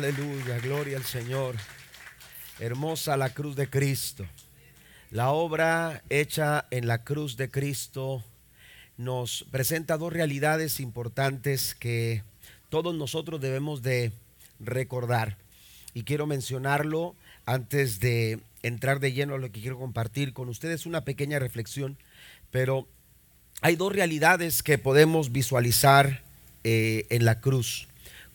Aleluya, gloria al Señor. Hermosa la cruz de Cristo. La obra hecha en la cruz de Cristo nos presenta dos realidades importantes que todos nosotros debemos de recordar. Y quiero mencionarlo antes de entrar de lleno a lo que quiero compartir con ustedes, una pequeña reflexión, pero hay dos realidades que podemos visualizar eh, en la cruz.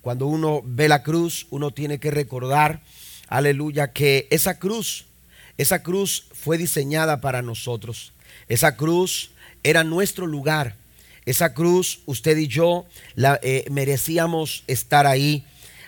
Cuando uno ve la cruz, uno tiene que recordar, aleluya, que esa cruz, esa cruz fue diseñada para nosotros. Esa cruz era nuestro lugar. Esa cruz, usted y yo, la, eh, merecíamos estar ahí.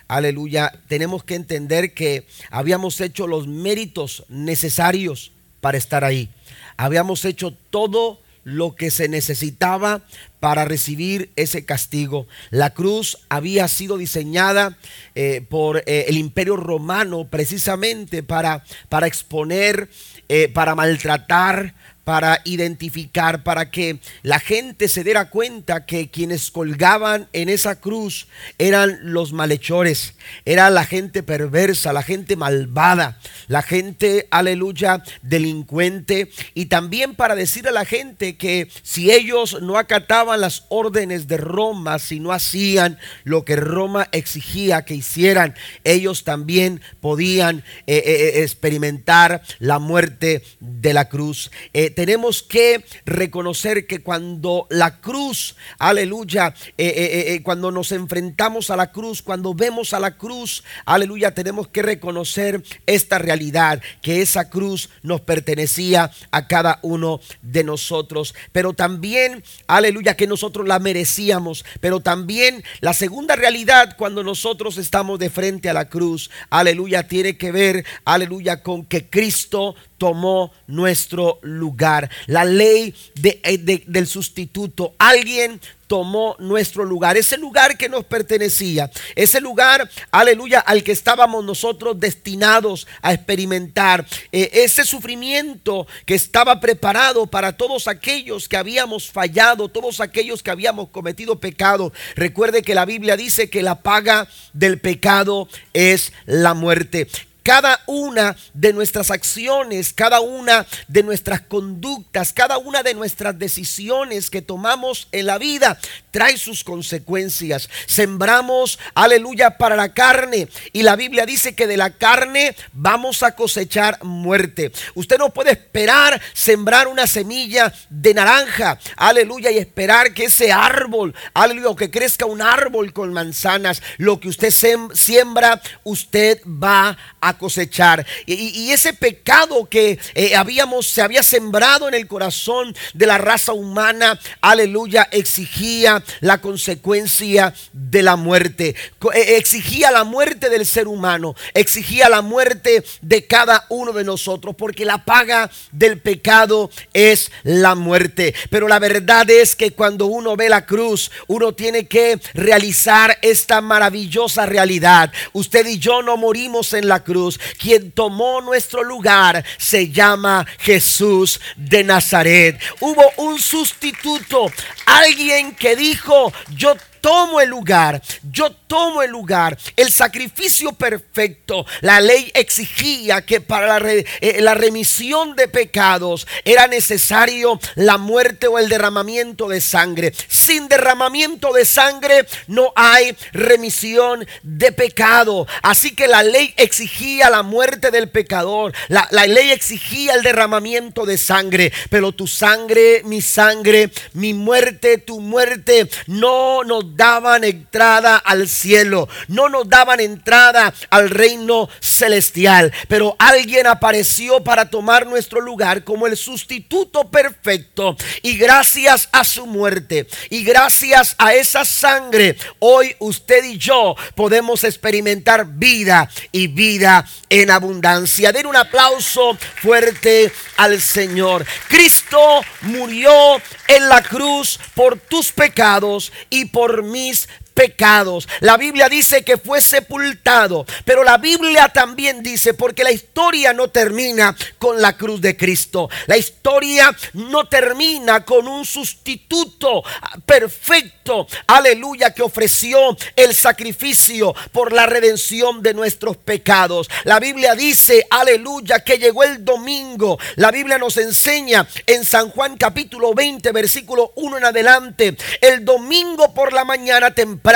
Aleluya. Tenemos que entender que habíamos hecho los méritos necesarios para estar ahí. Habíamos hecho todo lo que se necesitaba para recibir ese castigo. La cruz había sido diseñada eh, por eh, el imperio romano precisamente para, para exponer, eh, para maltratar, para identificar, para que la gente se diera cuenta que quienes colgaban en esa cruz eran los malhechores, era la gente perversa, la gente malvada, la gente, aleluya, delincuente, y también para decir a la gente que si ellos no acataban las órdenes de Roma, si no hacían lo que Roma exigía que hicieran, ellos también podían eh, eh, eh, experimentar la muerte de la cruz tenemos que reconocer que cuando la cruz, aleluya, eh, eh, eh, cuando nos enfrentamos a la cruz, cuando vemos a la cruz, aleluya, tenemos que reconocer esta realidad, que esa cruz nos pertenecía a cada uno de nosotros, pero también, aleluya, que nosotros la merecíamos, pero también la segunda realidad cuando nosotros estamos de frente a la cruz, aleluya, tiene que ver, aleluya, con que Cristo tomó nuestro lugar. La ley eh, del sustituto. Alguien tomó nuestro lugar, ese lugar que nos pertenecía, ese lugar, aleluya, al que estábamos nosotros destinados a experimentar, eh, ese sufrimiento que estaba preparado para todos aquellos que habíamos fallado, todos aquellos que habíamos cometido pecado. Recuerde que la Biblia dice que la paga del pecado es la muerte cada una de nuestras acciones, cada una de nuestras conductas, cada una de nuestras decisiones que tomamos en la vida trae sus consecuencias. Sembramos, aleluya, para la carne. Y la Biblia dice que de la carne vamos a cosechar muerte. Usted no puede esperar sembrar una semilla de naranja, aleluya, y esperar que ese árbol, aleluya, que crezca un árbol con manzanas. Lo que usted siembra, usted va a cosechar. Y, ese pecado que eh, habíamos, se había sembrado en el corazón de la raza humana, aleluya, exigía la consecuencia de la muerte. Eh, exigía la muerte del ser humano, exigía la muerte de cada uno de nosotros, porque la paga del pecado es la muerte. Pero la verdad es que cuando uno ve la cruz, uno tiene que realizar esta maravillosa realidad. Usted y yo no morimos en la cruz. Quien tomó nuestro lugar se llama Jesús de Nazaret. Hubo un sustituto, alguien que dijo, yo tomo el lugar, yo tomo el lugar, el sacrificio perfecto. La ley exigía que para la, eh, la, remisión de pecados era necesario la muerte o el derramamiento de sangre. Sin derramamiento de sangre no hay remisión de pecado. Así que la ley exigía la muerte del pecador. La, la ley exigía el derramamiento de sangre. Pero tu sangre, mi sangre, mi muerte, tu muerte, no nos daban entrada al cielo, no nos daban entrada al reino celestial. Pero alguien apareció para tomar nuestro lugar como el sustituto perfecto. Y gracias a su muerte y gracias a esa sangre, hoy usted y yo podemos experimentar vida y vida en abundancia. Den un aplauso fuerte al Señor. Cristo murió en la cruz por tus pecados y por mis pecados. La Biblia dice que fue sepultado, pero la Biblia también dice, porque la historia no termina con la cruz de Cristo. La historia no termina con un sustituto perfecto, aleluya, que ofreció el sacrificio por la redención de nuestros pecados. La Biblia dice, aleluya, que llegó el domingo. La Biblia nos enseña en San Juan capítulo 20, versículo 1 en adelante, el domingo por la mañana temprano,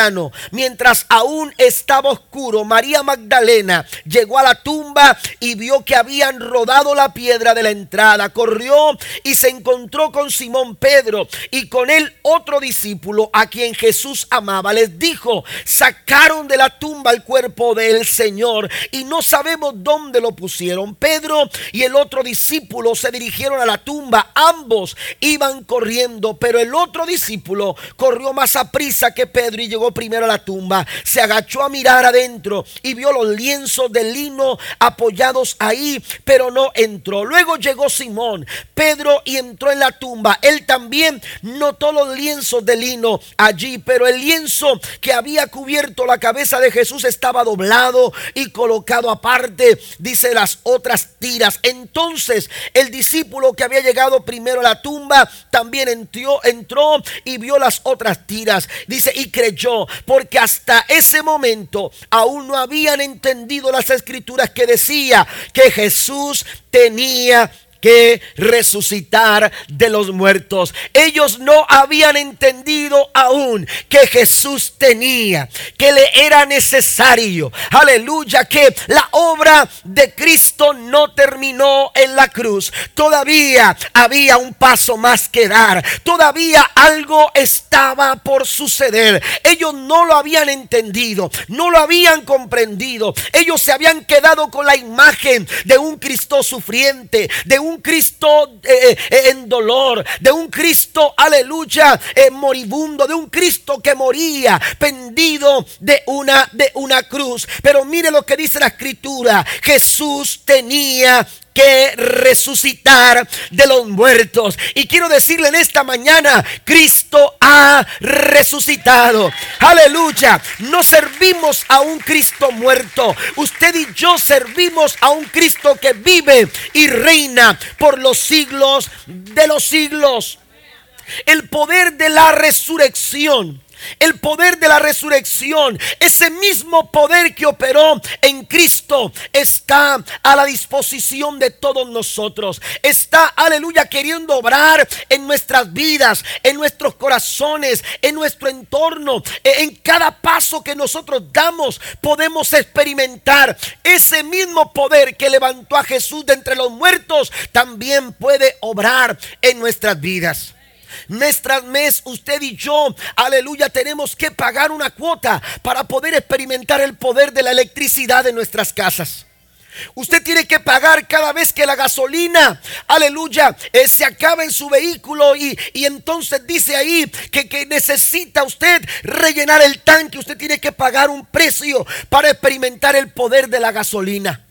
mientras aún estaba oscuro, María Magdalena llegó a la tumba y vio que habían rodado la piedra de la entrada. Corrió y se encontró con Simón Pedro y con él otro discípulo a quien Jesús amaba. Les dijo, sacaron de la tumba el cuerpo del Señor y no sabemos dónde lo pusieron. Pedro y el otro discípulo se dirigieron a la tumba. Ambos iban corriendo, pero el otro discípulo corrió más a prisa que Pedro y llegó primero a la tumba. Se agachó a mirar adentro y vio los lienzos de lino apoyados ahí, pero no entró. Luego llegó Simón, Pedro, y entró en la tumba. Él también notó los lienzos de lino allí, pero el lienzo que había cubierto la cabeza de Jesús estaba doblado y colocado aparte, dice las otras tiras. Entonces el discípulo que había llegado primero a la tumba también entró, entró y vio las otras tiras. Dice, y creyó, porque hasta ese momento aún no habían entendido las escrituras que decía que Jesús tenía que resucitar de los muertos. Ellos no habían entendido aún que Jesús tenía, que le era necesario, aleluya, que la obra de Cristo no terminó en la cruz. Todavía había un paso más que dar. Todavía algo estaba por suceder. Ellos no lo habían entendido, no lo habían comprendido. Ellos se habían quedado con la imagen de un Cristo sufriente, de un un Cristo eh, eh, en dolor, de un Cristo, aleluya, eh, moribundo, de un Cristo que moría pendido de una, de una cruz. Pero mire lo que dice la escritura, Jesús tenía que resucitar de los muertos. Y quiero decirle en esta mañana, Cristo ha resucitado. Aleluya. No servimos a un Cristo muerto. Usted y yo servimos a un Cristo que vive y reina por los siglos de los siglos. El poder de la resurrección el poder de la resurrección, ese mismo poder que operó en Cristo, está a la disposición de todos nosotros. Está, aleluya, queriendo obrar en nuestras vidas, en nuestros corazones, en nuestro entorno. E, en cada paso que nosotros damos, podemos experimentar ese mismo poder que levantó a Jesús de entre los muertos, también puede obrar en nuestras vidas. Mes tras mes, usted y yo, aleluya, tenemos que pagar una cuota para poder experimentar el poder de la electricidad en nuestras casas. Usted tiene que pagar cada vez que la gasolina, aleluya, eh, se acaba en su vehículo y, entonces dice ahí que, que necesita usted rellenar el tanque. Usted tiene que pagar un precio para experimentar el poder de la gasolina.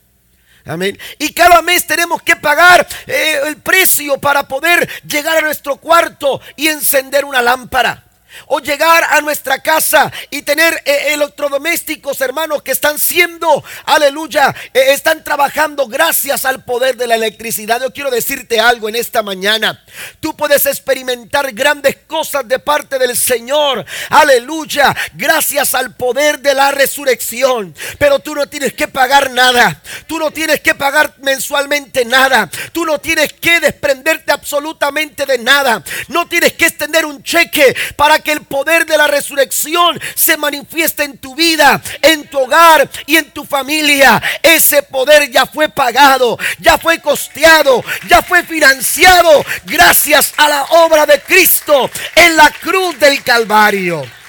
Amén. Y cada mes tenemos que pagar eh, el precio para poder llegar a nuestro cuarto y encender una lámpara o llegar a nuestra casa y tener eh, electrodomésticos, hermanos, que están siendo, aleluya, eh, están trabajando gracias al poder de la electricidad. Yo quiero decirte algo en esta mañana. Tú puedes experimentar grandes cosas de parte del Señor, aleluya, gracias al poder de la resurrección. Pero tú no tienes que pagar nada. Tú no tienes que pagar mensualmente nada. Tú no tienes que desprenderte absolutamente de nada. No tienes que extender un cheque para que el poder de la resurrección se manifieste en tu vida, en tu hogar y en tu familia. Ese poder ya fue pagado, ya fue costeado, ya fue financiado gracias a la obra de Cristo en la cruz del Calvario.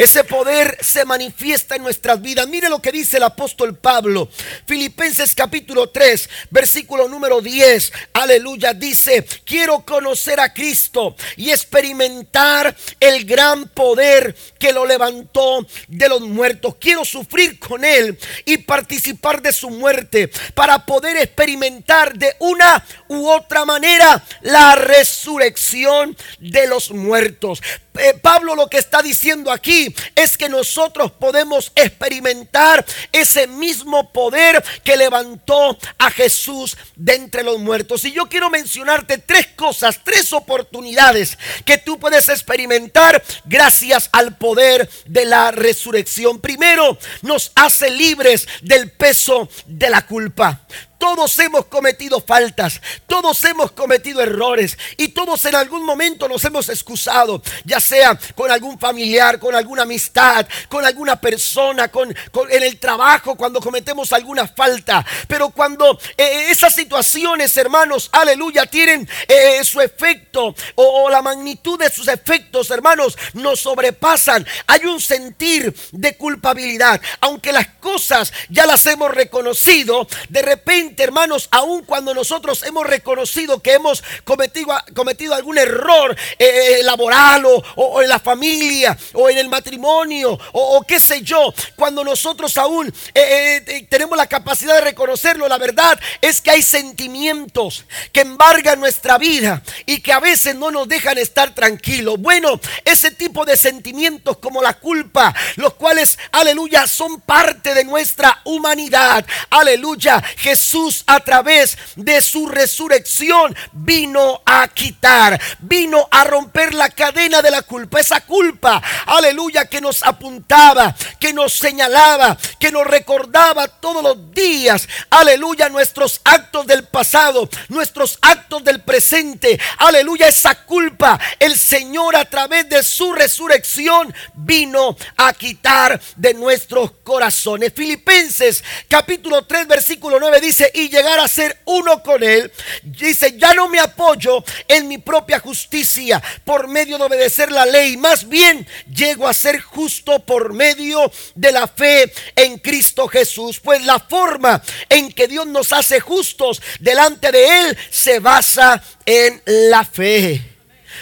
Ese poder se manifiesta en nuestras vidas. Mire lo que dice el apóstol Pablo. Filipenses capítulo 3, versículo número 10. Aleluya. Dice, quiero conocer a Cristo y experimentar el gran poder que lo levantó de los muertos. Quiero sufrir con él y participar de su muerte para poder experimentar de una u otra manera la resurrección de los muertos. Eh, Pablo lo que está diciendo aquí aquí es que nosotros podemos experimentar ese mismo poder que levantó a Jesús de entre los muertos. Y yo quiero mencionarte tres cosas, tres oportunidades que tú puedes experimentar gracias al poder de la resurrección. Primero, nos hace libres del peso de la culpa. Todos hemos cometido faltas, todos hemos cometido errores y todos en algún momento nos hemos excusado, ya sea con algún familiar, con alguna amistad, con alguna persona, con, en el trabajo, cuando cometemos alguna falta. Pero cuando eh, esas situaciones, hermanos, aleluya, tienen eh, su efecto o la magnitud de sus efectos, hermanos, nos sobrepasan. Hay un sentir de culpabilidad, aunque las cosas ya las hemos reconocido, de repente hermanos, aun cuando nosotros hemos reconocido que hemos cometido, cometido algún error eh, eh, laboral o, en la familia o en el matrimonio o, qué sé yo, cuando nosotros aún eh, tenemos la capacidad de reconocerlo, la verdad es que hay sentimientos que embargan nuestra vida y que a veces no nos dejan estar tranquilos. Bueno, ese tipo de sentimientos como la culpa, los cuales, aleluya, son parte de nuestra humanidad. Aleluya, Jesús a través de su resurrección vino a quitar, vino a romper la cadena de la culpa, esa culpa, aleluya, que nos apuntaba, que nos señalaba, que nos recordaba todos los días, aleluya, nuestros actos del pasado, nuestros actos del presente, aleluya, esa culpa, el Señor a través de su resurrección vino a quitar de nuestros corazones. Filipenses capítulo 3 versículo 9 dice, y llegar a ser uno con Él, dice, ya no me apoyo en mi propia justicia por medio de obedecer la ley, más bien llego a ser justo por medio de la fe en Cristo Jesús, pues la forma en que Dios nos hace justos delante de Él se basa en la fe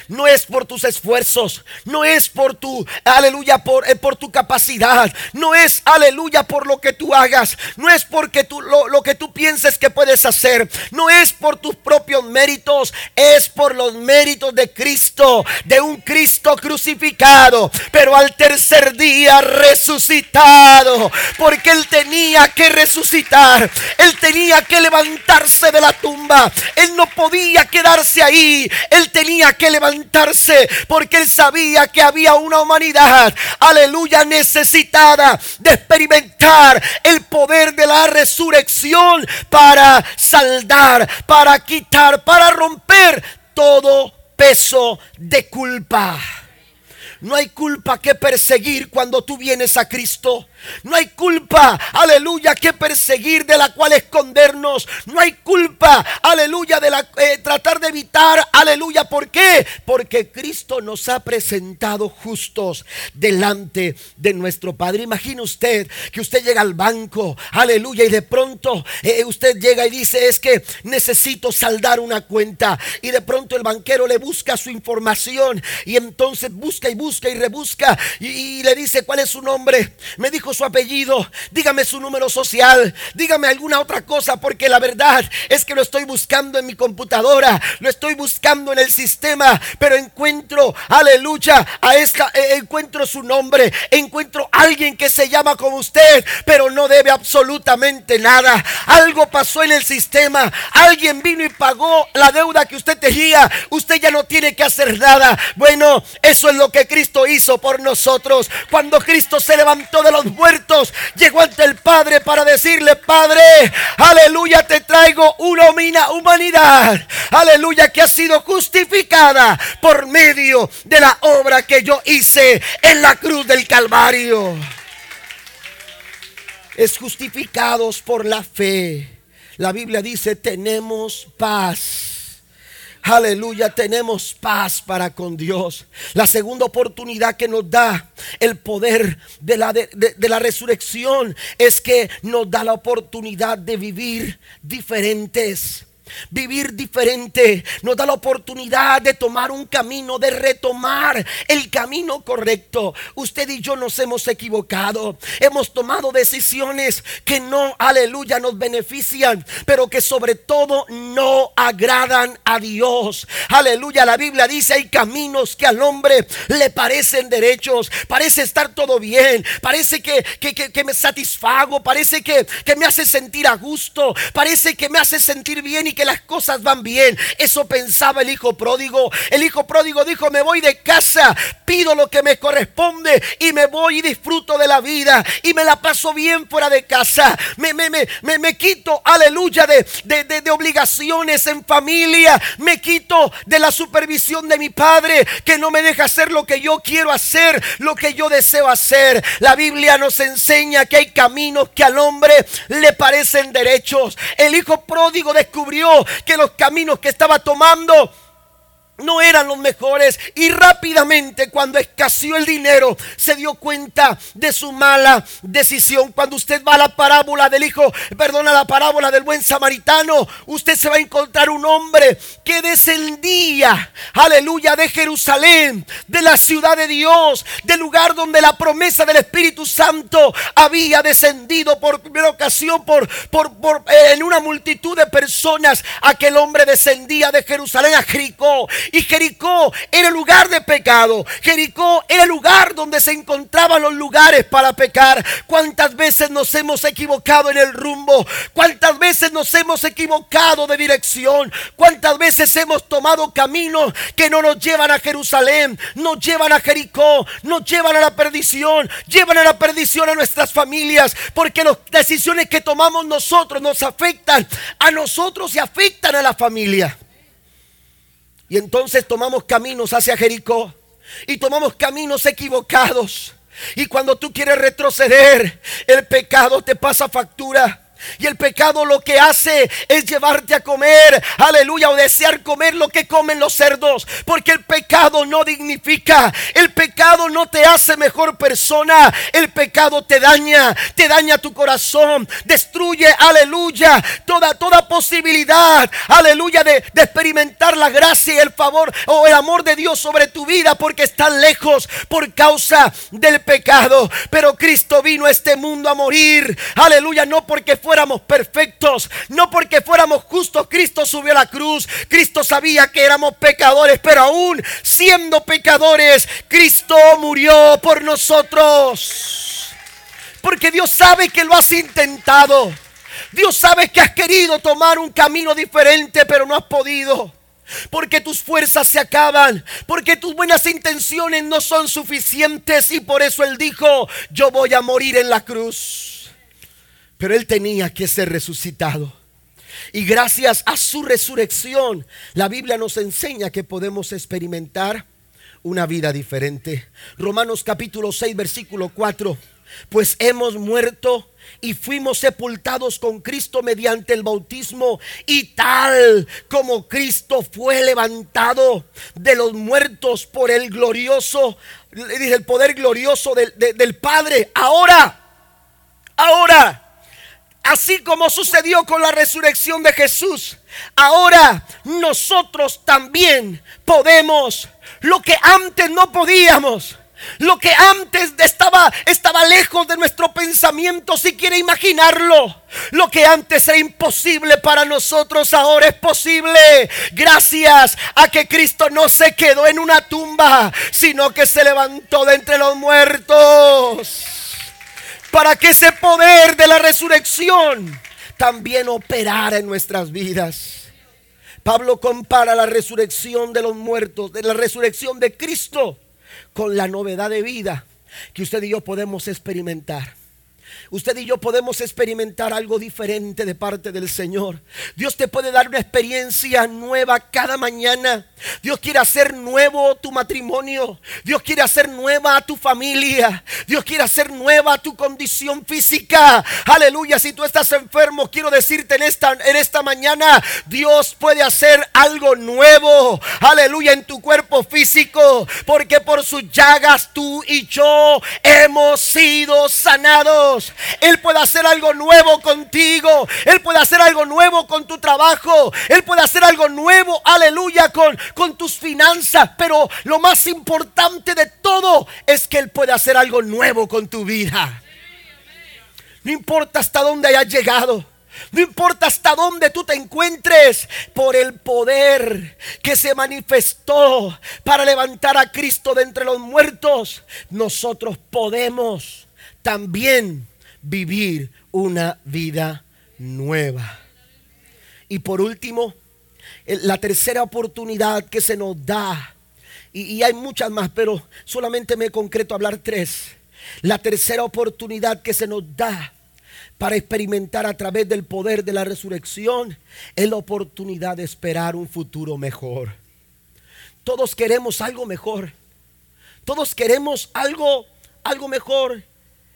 no es por tus esfuerzos, no es por tu, aleluya, por, eh, por tu capacidad, no es, aleluya, por lo que tú hagas, no es porque tú, lo, lo que tú pienses que puedes hacer, no es por tus propios méritos, es por los méritos de Cristo, de un Cristo crucificado, pero al tercer día resucitado, porque Él tenía que resucitar, Él tenía que levantarse de la tumba, Él no podía quedarse ahí, Él tenía que levantarse porque él sabía que había una humanidad, aleluya, necesitada de experimentar el poder de la resurrección para saldar, para quitar, para romper todo peso de culpa. No hay culpa que perseguir cuando tú vienes a Cristo. No hay culpa, aleluya, que perseguir de la cual escondernos. No hay culpa, aleluya, de la eh, tratar de evitar, aleluya. ¿Por qué? Porque Cristo nos ha presentado justos delante de nuestro Padre. Imagine usted que usted llega al banco, aleluya, y de pronto eh, usted llega y dice, es que necesito saldar una cuenta. Y de pronto el banquero le busca su información y entonces busca y busca y rebusca y, y le dice, ¿cuál es su nombre? Me dijo su apellido, dígame su número social, dígame alguna otra cosa, porque la verdad es que lo estoy buscando en mi computadora, lo estoy buscando en el sistema, pero encuentro, aleluya, a esta, eh, encuentro su nombre, encuentro alguien que se llama como usted, pero no debe absolutamente nada. Algo pasó en el sistema, alguien vino y pagó la deuda que usted tenía, usted ya no tiene que hacer nada. Bueno, eso es lo que Cristo hizo por nosotros. Cuando Cristo se levantó de los muertos, llegó ante el Padre para decirle, Padre, aleluya, te traigo una humanidad, aleluya, que ha sido justificada por medio de la obra que yo hice en la cruz del Calvario. Es justificados por la fe. La Biblia dice, tenemos paz Aleluya, tenemos paz para con Dios. La segunda oportunidad que nos da el poder de la, de, la resurrección es que nos da la oportunidad de vivir diferentes. Vivir diferente, nos da la oportunidad de tomar un camino, de retomar el camino correcto. Usted y yo nos hemos equivocado, hemos tomado decisiones que no, aleluya, nos benefician, pero que sobre todo no agradan a Dios. Aleluya, la Biblia dice, hay caminos que al hombre le parecen derechos, parece estar todo bien, parece que, que, me satisfago, parece que, que me hace sentir a gusto, parece que me hace sentir bien y que las cosas van bien. Eso pensaba el hijo pródigo. El hijo pródigo dijo, me voy de casa, pido lo que me corresponde y me voy y disfruto de la vida y me la paso bien fuera de casa. Me, me, me, me, quito, aleluya, de, de, de obligaciones en familia. Me quito de la supervisión de mi padre que no me deja hacer lo que yo quiero hacer, lo que yo deseo hacer. La Biblia nos enseña que hay caminos que al hombre le parecen derechos. El hijo pródigo descubrió que los caminos que estaba tomando no eran los mejores y rápidamente cuando escaseó el dinero se dio cuenta de su mala decisión. Cuando usted va a la parábola del hijo, perdona la parábola del buen samaritano, usted se va a encontrar un hombre que descendía, aleluya, de Jerusalén, de la ciudad de Dios, del lugar donde la promesa del Espíritu Santo había descendido por primera ocasión por, por, por en una multitud de personas. Aquel hombre descendía de Jerusalén a Jericó y Jericó era el lugar de pecado. Jericó era el lugar donde se encontraban los lugares para pecar. ¿Cuántas veces nos hemos equivocado en el rumbo? ¿Cuántas veces nos hemos equivocado de dirección? ¿Cuántas veces hemos tomado caminos que no nos llevan a Jerusalén? Nos llevan a Jericó, nos llevan a la perdición, llevan a la perdición a nuestras familias, porque las decisiones que tomamos nosotros nos afectan a nosotros y afectan a la familia. Y entonces tomamos caminos hacia Jericó y tomamos caminos equivocados. Y cuando tú quieres retroceder, el pecado te pasa factura. Y el pecado lo que hace es llevarte a comer, aleluya, o desear comer lo que comen los cerdos. Porque el pecado no dignifica, el pecado no te hace mejor persona, el pecado te daña, te daña tu corazón, destruye, aleluya, toda, toda posibilidad, aleluya, de, de experimentar la gracia y el favor o el amor de Dios sobre tu vida porque están lejos por causa del pecado. Pero Cristo vino a este mundo a morir, aleluya, no porque fue fuéramos perfectos, no porque fuéramos justos, Cristo subió a la cruz. Cristo sabía que éramos pecadores, pero aún siendo pecadores, Cristo murió por nosotros. Porque Dios sabe que lo has intentado. Dios sabe que has querido tomar un camino diferente, pero no has podido. Porque tus fuerzas se acaban, porque tus buenas intenciones no son suficientes y por eso Él dijo, yo voy a morir en la cruz. Pero Él tenía que ser resucitado. Y gracias a su resurrección, la Biblia nos enseña que podemos experimentar una vida diferente. Romanos capítulo 6, versículo 4. Pues hemos muerto y fuimos sepultados con Cristo mediante el bautismo y tal como Cristo fue levantado de los muertos por el glorioso, el poder glorioso del, del Padre. Ahora, ahora Así como sucedió con la resurrección de Jesús, ahora nosotros también podemos lo que antes no podíamos. Lo que antes estaba, estaba lejos de nuestro pensamiento, si quiere imaginarlo. Lo que antes era imposible para nosotros ahora es posible. Gracias a que Cristo no se quedó en una tumba, sino que se levantó de entre los muertos para que ese poder de la resurrección también operara en nuestras vidas. Pablo compara la resurrección de los muertos, de la resurrección de Cristo, con la novedad de vida que usted y yo podemos experimentar usted y yo podemos experimentar algo diferente de parte del Señor. Dios te puede dar una experiencia nueva cada mañana. Dios quiere hacer nuevo tu matrimonio. Dios quiere hacer nueva tu familia. Dios quiere hacer nueva tu condición física. Aleluya. Si tú estás enfermo, quiero decirte en esta, en esta mañana, Dios puede hacer algo nuevo. Aleluya en tu cuerpo físico. Porque por sus llagas tú y yo hemos sido sanados. Él puede hacer algo nuevo contigo. Él puede hacer algo nuevo con tu trabajo. Él puede hacer algo nuevo, aleluya, con, con tus finanzas. Pero lo más importante de todo es que Él puede hacer algo nuevo con tu vida. No importa hasta dónde hayas llegado. No importa hasta dónde tú te encuentres, por el poder que se manifestó para levantar a Cristo de entre los muertos, nosotros podemos también vivir una vida nueva. Y por último, la tercera oportunidad que se nos da, y, hay muchas más, pero solamente me concreto hablar tres. La tercera oportunidad que se nos da para experimentar a través del poder de la resurrección es la oportunidad de esperar un futuro mejor. Todos queremos algo mejor. Todos queremos algo algo mejor.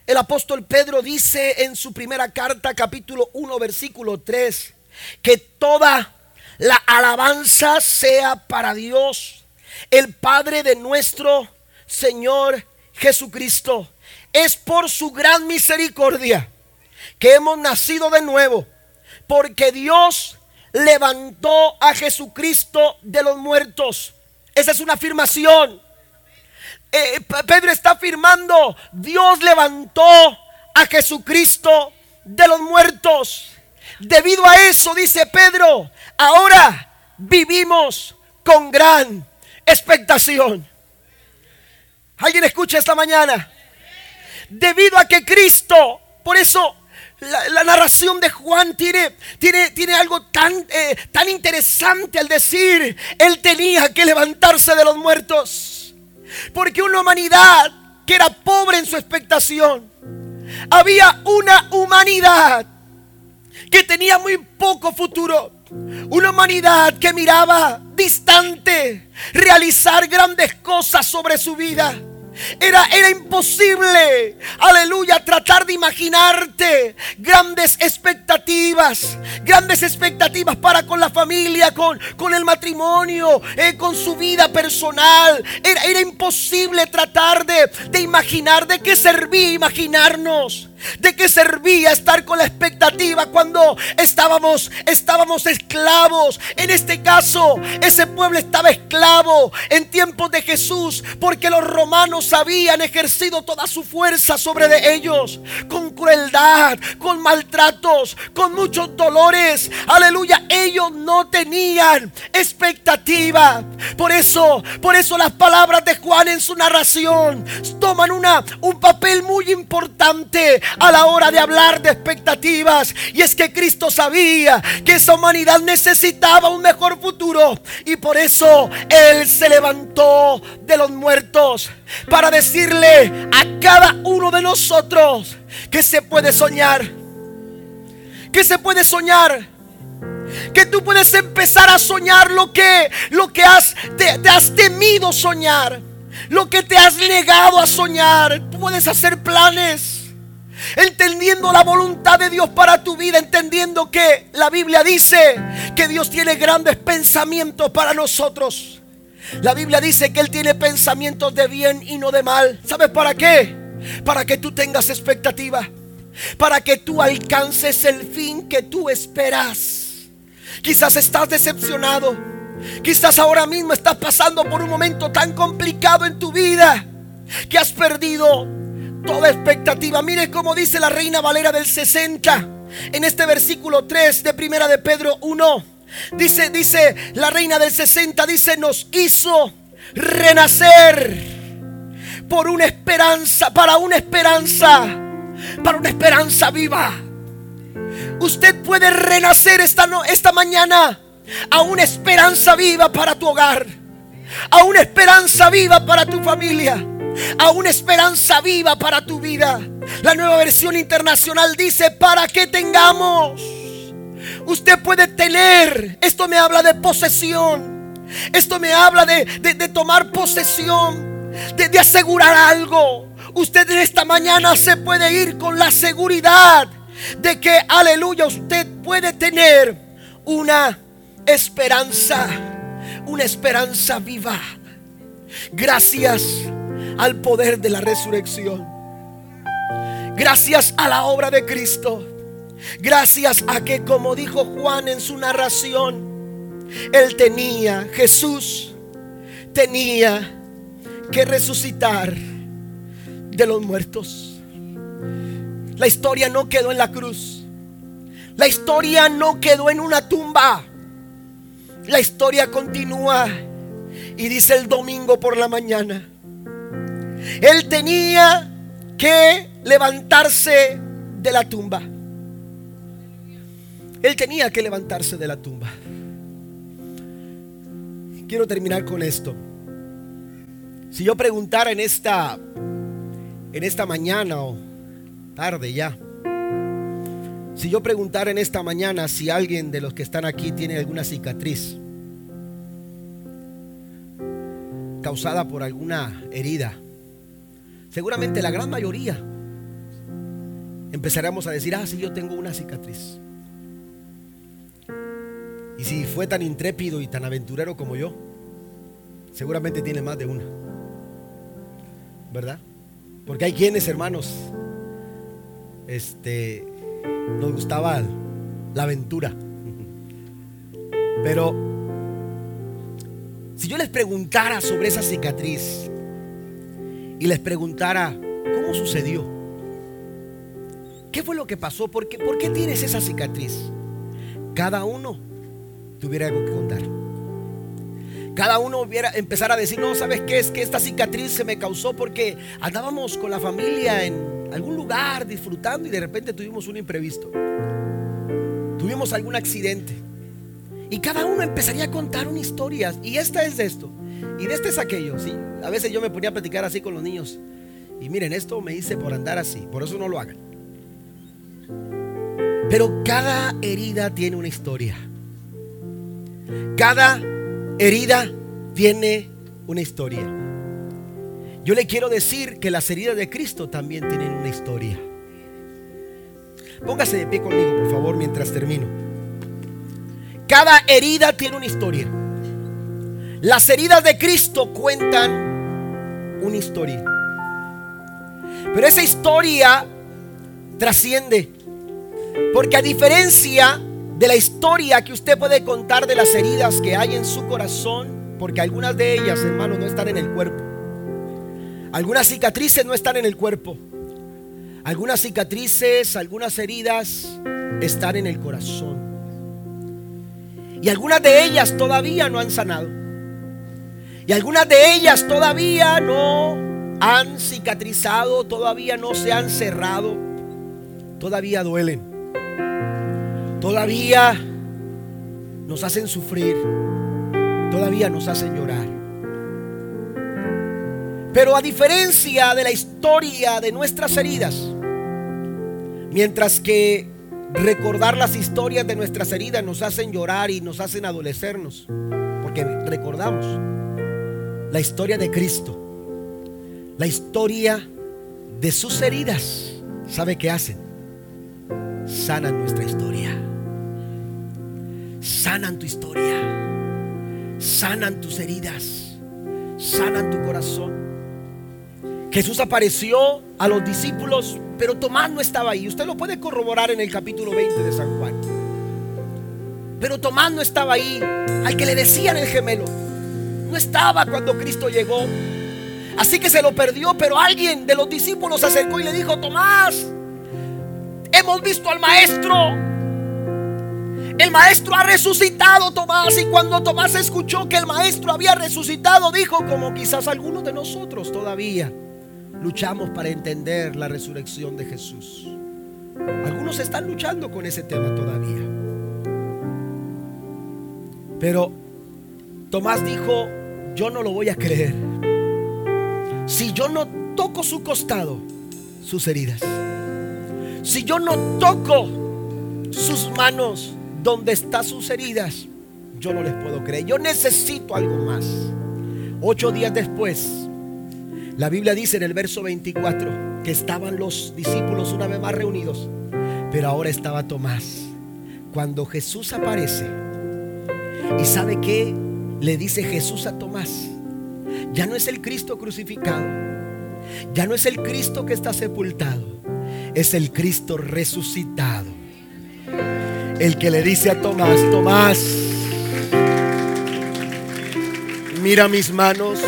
El apóstol Pedro dice en su primera carta, capítulo 1, versículo 3, que toda la alabanza sea para Dios, el Padre de nuestro Señor Jesucristo. Es por su gran misericordia que hemos nacido de nuevo, porque Dios levantó a Jesucristo de los muertos. Esa es una afirmación. Eh, Pedro está afirmando, Dios levantó a Jesucristo de los muertos. Debido a eso, dice Pedro, ahora vivimos con gran expectación. ¿Alguien escucha esta mañana? Debido a que Cristo, por eso la, narración de Juan tiene, tiene, tiene algo tan, eh, tan interesante al decir, él tenía que levantarse de los muertos. Porque una humanidad que era pobre en su expectación, había una humanidad que tenía muy poco futuro. Una humanidad que miraba distante realizar grandes cosas sobre su vida. Era, era imposible, aleluya, tratar de imaginarte grandes expectativas, grandes expectativas para con la familia, con, con el matrimonio, eh, con su vida personal. Era, era imposible tratar de, de imaginar de qué servía imaginarnos. ¿De qué servía estar con la expectativa cuando estábamos estábamos esclavos? En este caso, ese pueblo estaba esclavo en tiempos de Jesús porque los romanos habían ejercido toda su fuerza sobre ellos con crueldad, con maltratos, con muchos dolores. Aleluya, ellos no tenían expectativa. Por eso, por eso las palabras de Juan en su narración toman una un papel muy importante a la hora de hablar de expectativas. Y es que Cristo sabía que esa humanidad necesitaba un mejor futuro. Y por eso Él se levantó de los muertos para decirle a cada uno de nosotros que se puede soñar. Que se puede soñar que tú puedes empezar a soñar lo que lo que has te, te, has temido soñar, lo que te has negado a soñar. puedes hacer planes entendiendo la voluntad de Dios para tu vida, entendiendo que la Biblia dice que Dios tiene grandes pensamientos para nosotros. La Biblia dice que Él tiene pensamientos de bien y no de mal. ¿Sabes para qué? Para que tú tengas expectativa. Para que tú alcances el fin que tú esperas. Quizás estás decepcionado. Quizás ahora mismo estás pasando por un momento tan complicado en tu vida que has perdido toda expectativa. Mire cómo dice la Reina Valera del 60 en este versículo 3 de Primera de Pedro 1. Dice, dice la Reina del 60, dice, nos hizo renacer por una esperanza, para una esperanza, para una esperanza viva. Usted puede renacer esta, esta mañana a una esperanza viva para tu hogar, a una esperanza viva para tu familia a una esperanza viva para tu vida. La nueva versión internacional dice, para que tengamos. Usted puede tener, esto me habla de posesión, esto me habla de, tomar posesión, de, de asegurar algo. Usted en esta mañana se puede ir con la seguridad de que, aleluya, usted puede tener una esperanza, una esperanza viva. Gracias al poder de la resurrección. Gracias a la obra de Cristo. Gracias a que, como dijo Juan en su narración, Él tenía, Jesús tenía que resucitar de los muertos. La historia no quedó en la cruz. La historia no quedó en una tumba. La historia continúa y dice el domingo por la mañana. Él tenía que levantarse de la tumba. Él tenía que levantarse de la tumba. Quiero terminar con esto. Si yo preguntara en esta en esta mañana o tarde ya. Si yo preguntara en esta mañana si alguien de los que están aquí tiene alguna cicatriz causada por alguna herida, seguramente la gran mayoría empezaremos a decir, ah, sí, yo tengo una cicatriz. Y si fue tan intrépido y tan aventurero como yo, seguramente tiene más de una. ¿Verdad? Porque hay quienes, hermanos, este, nos gustaba la aventura. Pero si yo les preguntara sobre esa cicatriz y les preguntara cómo sucedió, qué fue lo que pasó, por qué, tienes esa cicatriz, cada uno tuviera algo que contar. Cada uno hubiera empezar a decir, no, ¿sabes qué? Es que esta cicatriz se me causó porque andábamos con la familia en algún lugar disfrutando y de repente tuvimos un imprevisto. Tuvimos algún accidente. Y cada uno empezaría a contar una historia. Y esta es de esto. Y de este es aquello. ¿sí? A veces yo me ponía a platicar así con los niños. Y miren, esto me hice por andar así. Por eso no lo hagan. Pero cada herida tiene una historia. Cada herida tiene una historia. Yo le quiero decir que las heridas de Cristo también tienen una historia. Póngase de pie conmigo, por favor, mientras termino. Cada herida tiene una historia. Las heridas de Cristo cuentan una historia. Pero esa historia trasciende. Porque a diferencia de la historia que usted puede contar de las heridas que hay en su corazón, porque algunas de ellas, hermano, no están en el cuerpo. Algunas cicatrices no están en el cuerpo. Algunas cicatrices, algunas heridas están en el corazón. Y algunas de ellas todavía no han sanado. Y algunas de ellas todavía no han cicatrizado, todavía no se han cerrado, todavía duelen. Todavía nos hacen sufrir, todavía nos hacen llorar. Pero a diferencia de la historia de nuestras heridas, mientras que recordar las historias de nuestras heridas nos hacen llorar y nos hacen adolecernos, porque recordamos la historia de Cristo, la historia de sus heridas, ¿sabe qué hacen? Sanan nuestra historia sanan tu historia, sanan tus heridas, sanan tu corazón. Jesús apareció a los discípulos, pero Tomás no estaba ahí. Usted lo puede corroborar en el capítulo 20 de San Juan. Pero Tomás no estaba ahí, al que le decían el gemelo. No estaba cuando Cristo llegó. Así que se lo perdió, pero alguien de los discípulos se acercó y le dijo, Tomás, hemos visto al maestro. El maestro ha resucitado, Tomás. Y cuando Tomás escuchó que el maestro había resucitado, dijo, como quizás algunos de nosotros todavía luchamos para entender la resurrección de Jesús. Algunos están luchando con ese tema todavía. Pero Tomás dijo, yo no lo voy a creer. Si yo no toco su costado, sus heridas. Si yo no toco sus manos, donde están sus heridas, yo no les puedo creer. Yo necesito algo más. Ocho días después, la Biblia dice en el verso 24 que estaban los discípulos una vez más reunidos, pero ahora estaba Tomás. Cuando Jesús aparece, y sabe que le dice Jesús a Tomás, ya no es el Cristo crucificado, ya no es el Cristo que está sepultado, es el Cristo resucitado. El que le dice a Tomás, Tomás, mira mis manos,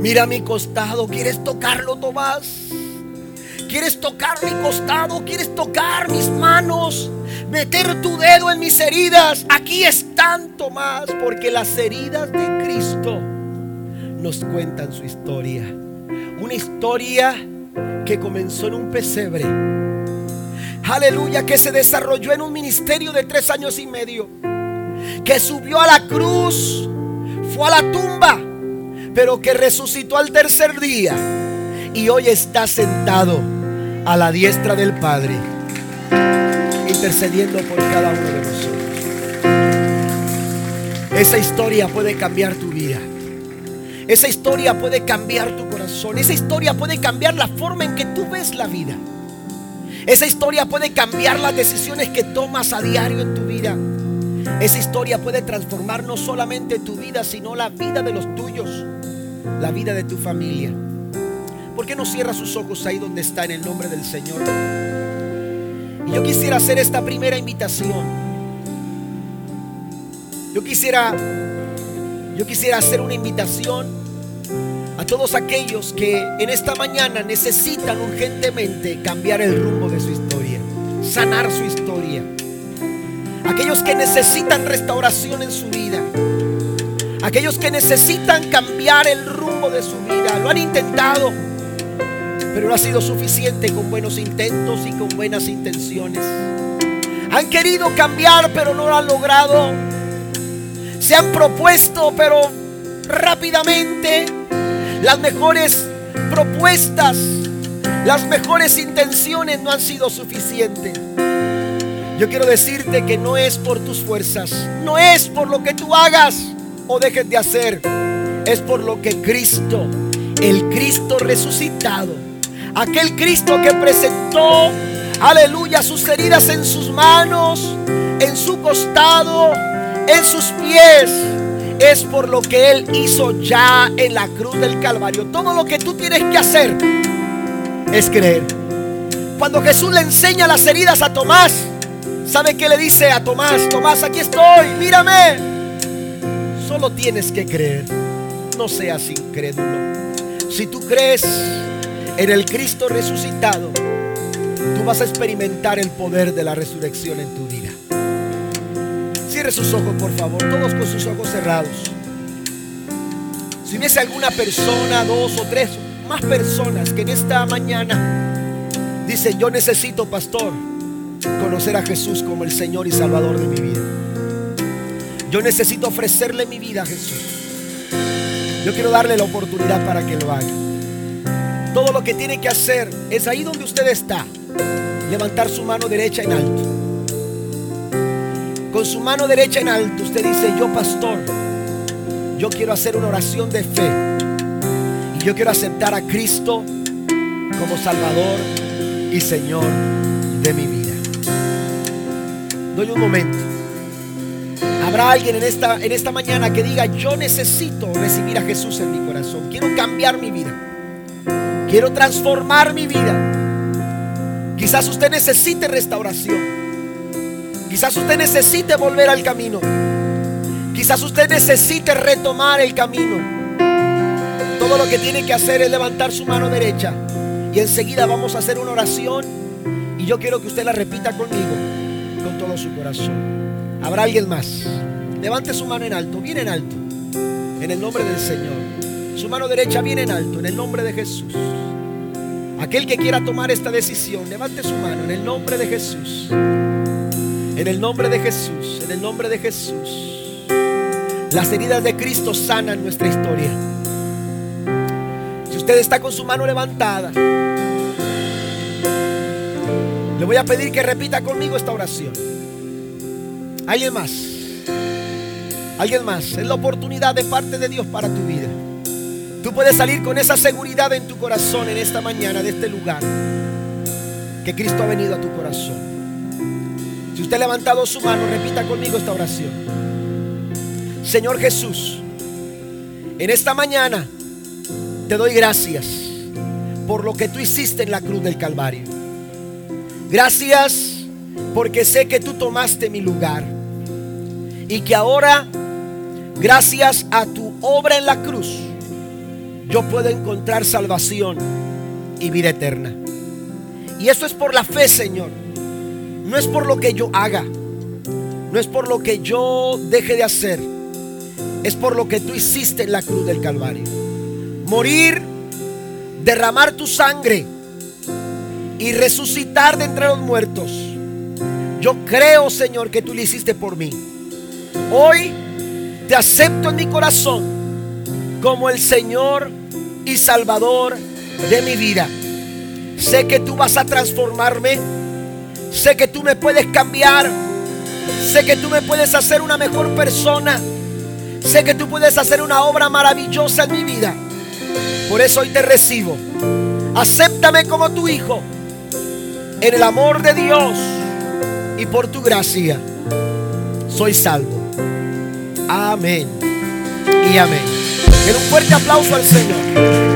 mira mi costado, ¿quieres tocarlo, Tomás? ¿Quieres tocar mi costado? ¿Quieres tocar mis manos? Meter tu dedo en mis heridas. Aquí están, Tomás, porque las heridas de Cristo nos cuentan su historia. Una historia que comenzó en un pesebre. Aleluya, que se desarrolló en un ministerio de tres años y medio. Que subió a la cruz, fue a la tumba, pero que resucitó al tercer día. Y hoy está sentado a la diestra del Padre, intercediendo por cada uno de nosotros. Esa historia puede cambiar tu vida. Esa historia puede cambiar tu corazón. Esa historia puede cambiar la forma en que tú ves la vida. Esa historia puede cambiar las decisiones que tomas a diario en tu vida. Esa historia puede transformar no solamente tu vida, sino la vida de los tuyos, la vida de tu familia. ¿Por qué no cierra sus ojos ahí donde está en el nombre del Señor? Y yo quisiera hacer esta primera invitación. Yo quisiera yo quisiera hacer una invitación a todos aquellos que en esta mañana necesitan urgentemente cambiar el rumbo de su historia, sanar su historia. Aquellos que necesitan restauración en su vida. Aquellos que necesitan cambiar el rumbo de su vida. Lo han intentado pero no ha sido suficiente con buenos intentos y con buenas intenciones. Han querido cambiar, pero no lo han logrado. Se han propuesto, pero rápidamente las mejores propuestas, las mejores intenciones no han sido suficientes. Yo quiero decirte que no es por tus fuerzas, no es por lo que tú hagas o dejes de hacer, es por lo que Cristo, el Cristo resucitado, Aquel Cristo que presentó, aleluya, sus heridas en sus manos, en su costado, en sus pies. Es por lo que Él hizo ya en la cruz del Calvario. Todo lo que tú tienes que hacer es creer. Cuando Jesús le enseña las heridas a Tomás, ¿sabe qué le dice a Tomás? Tomás, aquí estoy, mírame. Solo tienes que creer. No seas incrédulo. Si tú crees, en el Cristo resucitado, tú vas a experimentar el poder de la resurrección en tu vida. Cierre sus ojos, por favor, todos con sus ojos cerrados. Si hubiese alguna persona, dos o tres, más personas que en esta mañana dicen, yo necesito, pastor, conocer a Jesús como el Señor y Salvador de mi vida. Yo necesito ofrecerle mi vida a Jesús. Yo quiero darle la oportunidad para que lo haga. Todo lo que tiene que hacer es ahí donde usted está, levantar su mano derecha en alto. Con su mano derecha en alto usted dice, yo pastor, yo quiero hacer una oración de fe. Y yo quiero aceptar a Cristo como Salvador y Señor de mi vida. Doy un momento. Habrá alguien en esta, en esta mañana que diga, yo necesito recibir a Jesús en mi corazón. Quiero cambiar mi vida. Quiero transformar mi vida. Quizás usted necesite restauración. Quizás usted necesite volver al camino. Quizás usted necesite retomar el camino. Todo lo que tiene que hacer es levantar su mano derecha. Y enseguida vamos a hacer una oración. Y yo quiero que usted la repita conmigo. Con todo su corazón. Habrá alguien más. Levante su mano en alto. Bien en alto. En el nombre del Señor. Su mano derecha bien en alto. En el nombre de Jesús. Aquel que quiera tomar esta decisión, levante su mano en el nombre de Jesús. En el nombre de Jesús, en el nombre de Jesús. Las heridas de Cristo sanan nuestra historia. Si usted está con su mano levantada, le voy a pedir que repita conmigo esta oración. Alguien más. Alguien más. Es la oportunidad de parte de Dios para tu vida. Tú puedes salir con esa seguridad en tu corazón en esta mañana de este lugar. Que Cristo ha venido a tu corazón. Si usted ha levantado su mano, repita conmigo esta oración. Señor Jesús, en esta mañana te doy gracias por lo que tú hiciste en la cruz del Calvario. Gracias porque sé que tú tomaste mi lugar y que ahora, gracias a tu obra en la cruz, yo puedo encontrar salvación y vida eterna. Y eso es por la fe, Señor. No es por lo que yo haga. No es por lo que yo deje de hacer. Es por lo que tú hiciste en la cruz del Calvario. Morir, derramar tu sangre y resucitar de entre los muertos. Yo creo, Señor, que tú lo hiciste por mí. Hoy te acepto en mi corazón como el Señor y Salvador de mi vida. Sé que tú vas a transformarme. Sé que tú me puedes cambiar. Sé que tú me puedes hacer una mejor persona. Sé que tú puedes hacer una obra maravillosa en mi vida. Por eso hoy te recibo. Acéptame como tu hijo. En el amor de Dios y por tu gracia. Soy salvo. Amén. Y amén. En un fuerte aplauso al Señor.